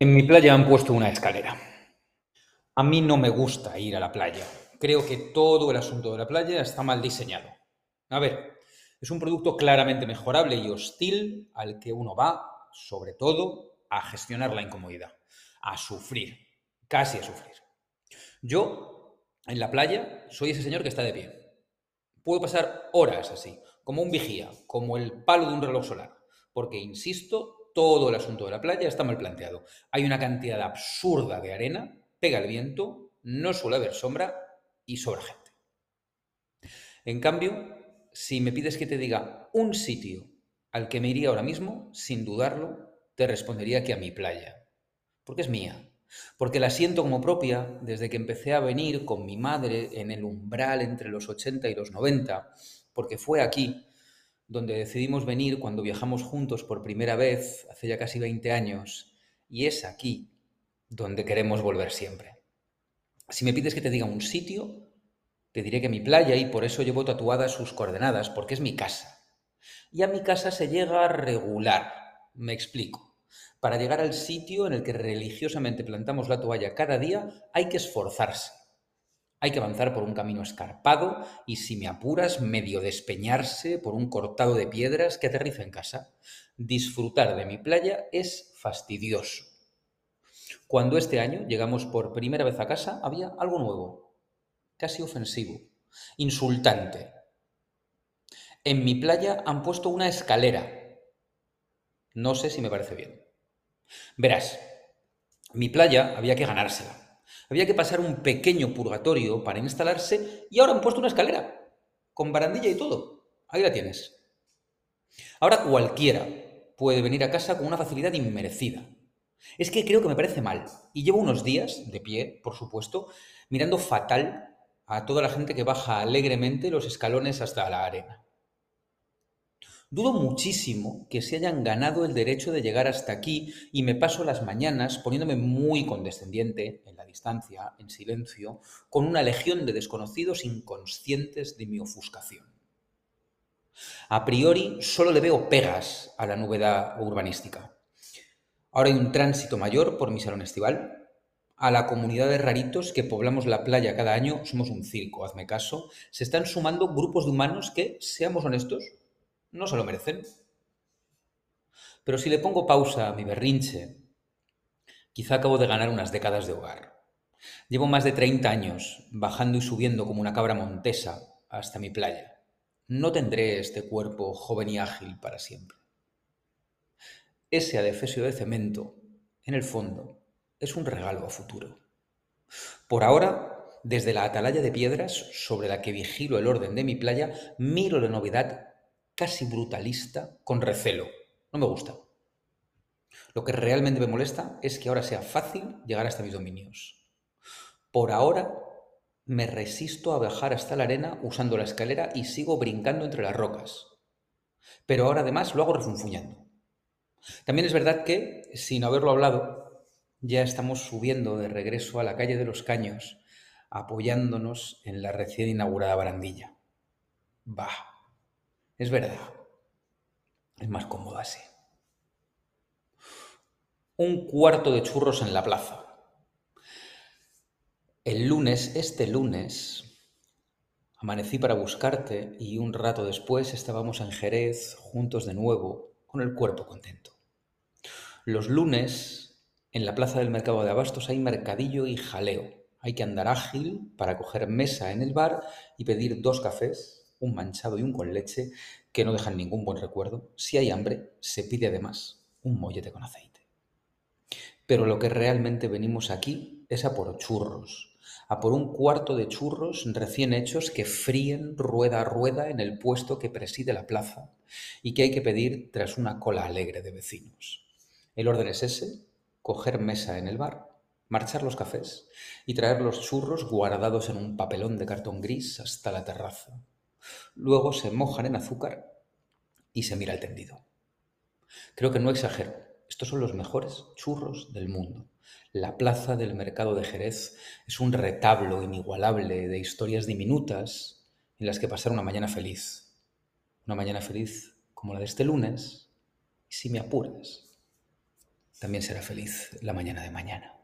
En mi playa han puesto una escalera. A mí no me gusta ir a la playa. Creo que todo el asunto de la playa está mal diseñado. A ver, es un producto claramente mejorable y hostil al que uno va, sobre todo, a gestionar la incomodidad, a sufrir, casi a sufrir. Yo, en la playa, soy ese señor que está de pie. Puedo pasar horas así, como un vigía, como el palo de un reloj solar, porque, insisto, todo el asunto de la playa está mal planteado. Hay una cantidad absurda de arena, pega el viento, no suele haber sombra y sobra gente. En cambio, si me pides que te diga un sitio al que me iría ahora mismo, sin dudarlo, te respondería que a mi playa. Porque es mía. Porque la siento como propia desde que empecé a venir con mi madre en el umbral entre los 80 y los 90. Porque fue aquí donde decidimos venir cuando viajamos juntos por primera vez, hace ya casi 20 años, y es aquí donde queremos volver siempre. Si me pides que te diga un sitio, te diré que mi playa y por eso llevo tatuadas sus coordenadas, porque es mi casa. Y a mi casa se llega regular. Me explico. Para llegar al sitio en el que religiosamente plantamos la toalla cada día, hay que esforzarse. Hay que avanzar por un camino escarpado y, si me apuras, medio despeñarse por un cortado de piedras que aterriza en casa. Disfrutar de mi playa es fastidioso. Cuando este año llegamos por primera vez a casa, había algo nuevo, casi ofensivo, insultante. En mi playa han puesto una escalera. No sé si me parece bien. Verás, mi playa había que ganársela había que pasar un pequeño purgatorio para instalarse y ahora han puesto una escalera, con barandilla y todo. Ahí la tienes. Ahora cualquiera puede venir a casa con una facilidad inmerecida. Es que creo que me parece mal. Y llevo unos días, de pie, por supuesto, mirando fatal a toda la gente que baja alegremente los escalones hasta la arena. Dudo muchísimo que se hayan ganado el derecho de llegar hasta aquí y me paso las mañanas poniéndome muy condescendiente, en la distancia, en silencio, con una legión de desconocidos inconscientes de mi ofuscación. A priori solo le veo pegas a la novedad urbanística. Ahora hay un tránsito mayor por mi salón estival. A la comunidad de raritos que poblamos la playa cada año, somos un circo, hazme caso, se están sumando grupos de humanos que, seamos honestos, no se lo merecen. Pero si le pongo pausa a mi berrinche, quizá acabo de ganar unas décadas de hogar. Llevo más de 30 años bajando y subiendo como una cabra montesa hasta mi playa. No tendré este cuerpo joven y ágil para siempre. Ese adefesio de cemento, en el fondo, es un regalo a futuro. Por ahora, desde la atalaya de piedras sobre la que vigilo el orden de mi playa, miro la novedad casi brutalista con recelo. No me gusta. Lo que realmente me molesta es que ahora sea fácil llegar hasta mis dominios. Por ahora me resisto a bajar hasta la arena usando la escalera y sigo brincando entre las rocas. Pero ahora además lo hago refunfuñando. También es verdad que, sin haberlo hablado, ya estamos subiendo de regreso a la calle de los Caños, apoyándonos en la recién inaugurada barandilla. Bah, es verdad. Es más cómodo así. Un cuarto de churros en la plaza. El lunes, este lunes, amanecí para buscarte y un rato después estábamos en Jerez juntos de nuevo, con el cuerpo contento. Los lunes, en la plaza del mercado de abastos hay mercadillo y jaleo. Hay que andar ágil para coger mesa en el bar y pedir dos cafés un manchado y un con leche que no dejan ningún buen recuerdo. Si hay hambre, se pide además un mollete con aceite. Pero lo que realmente venimos aquí es a por churros, a por un cuarto de churros recién hechos que fríen rueda a rueda en el puesto que preside la plaza y que hay que pedir tras una cola alegre de vecinos. El orden es ese, coger mesa en el bar, marchar los cafés y traer los churros guardados en un papelón de cartón gris hasta la terraza, Luego se mojan en azúcar y se mira el tendido. Creo que no exagero. Estos son los mejores churros del mundo. La plaza del mercado de Jerez es un retablo inigualable de historias diminutas en las que pasar una mañana feliz. Una mañana feliz como la de este lunes, y si me apuras, también será feliz la mañana de mañana.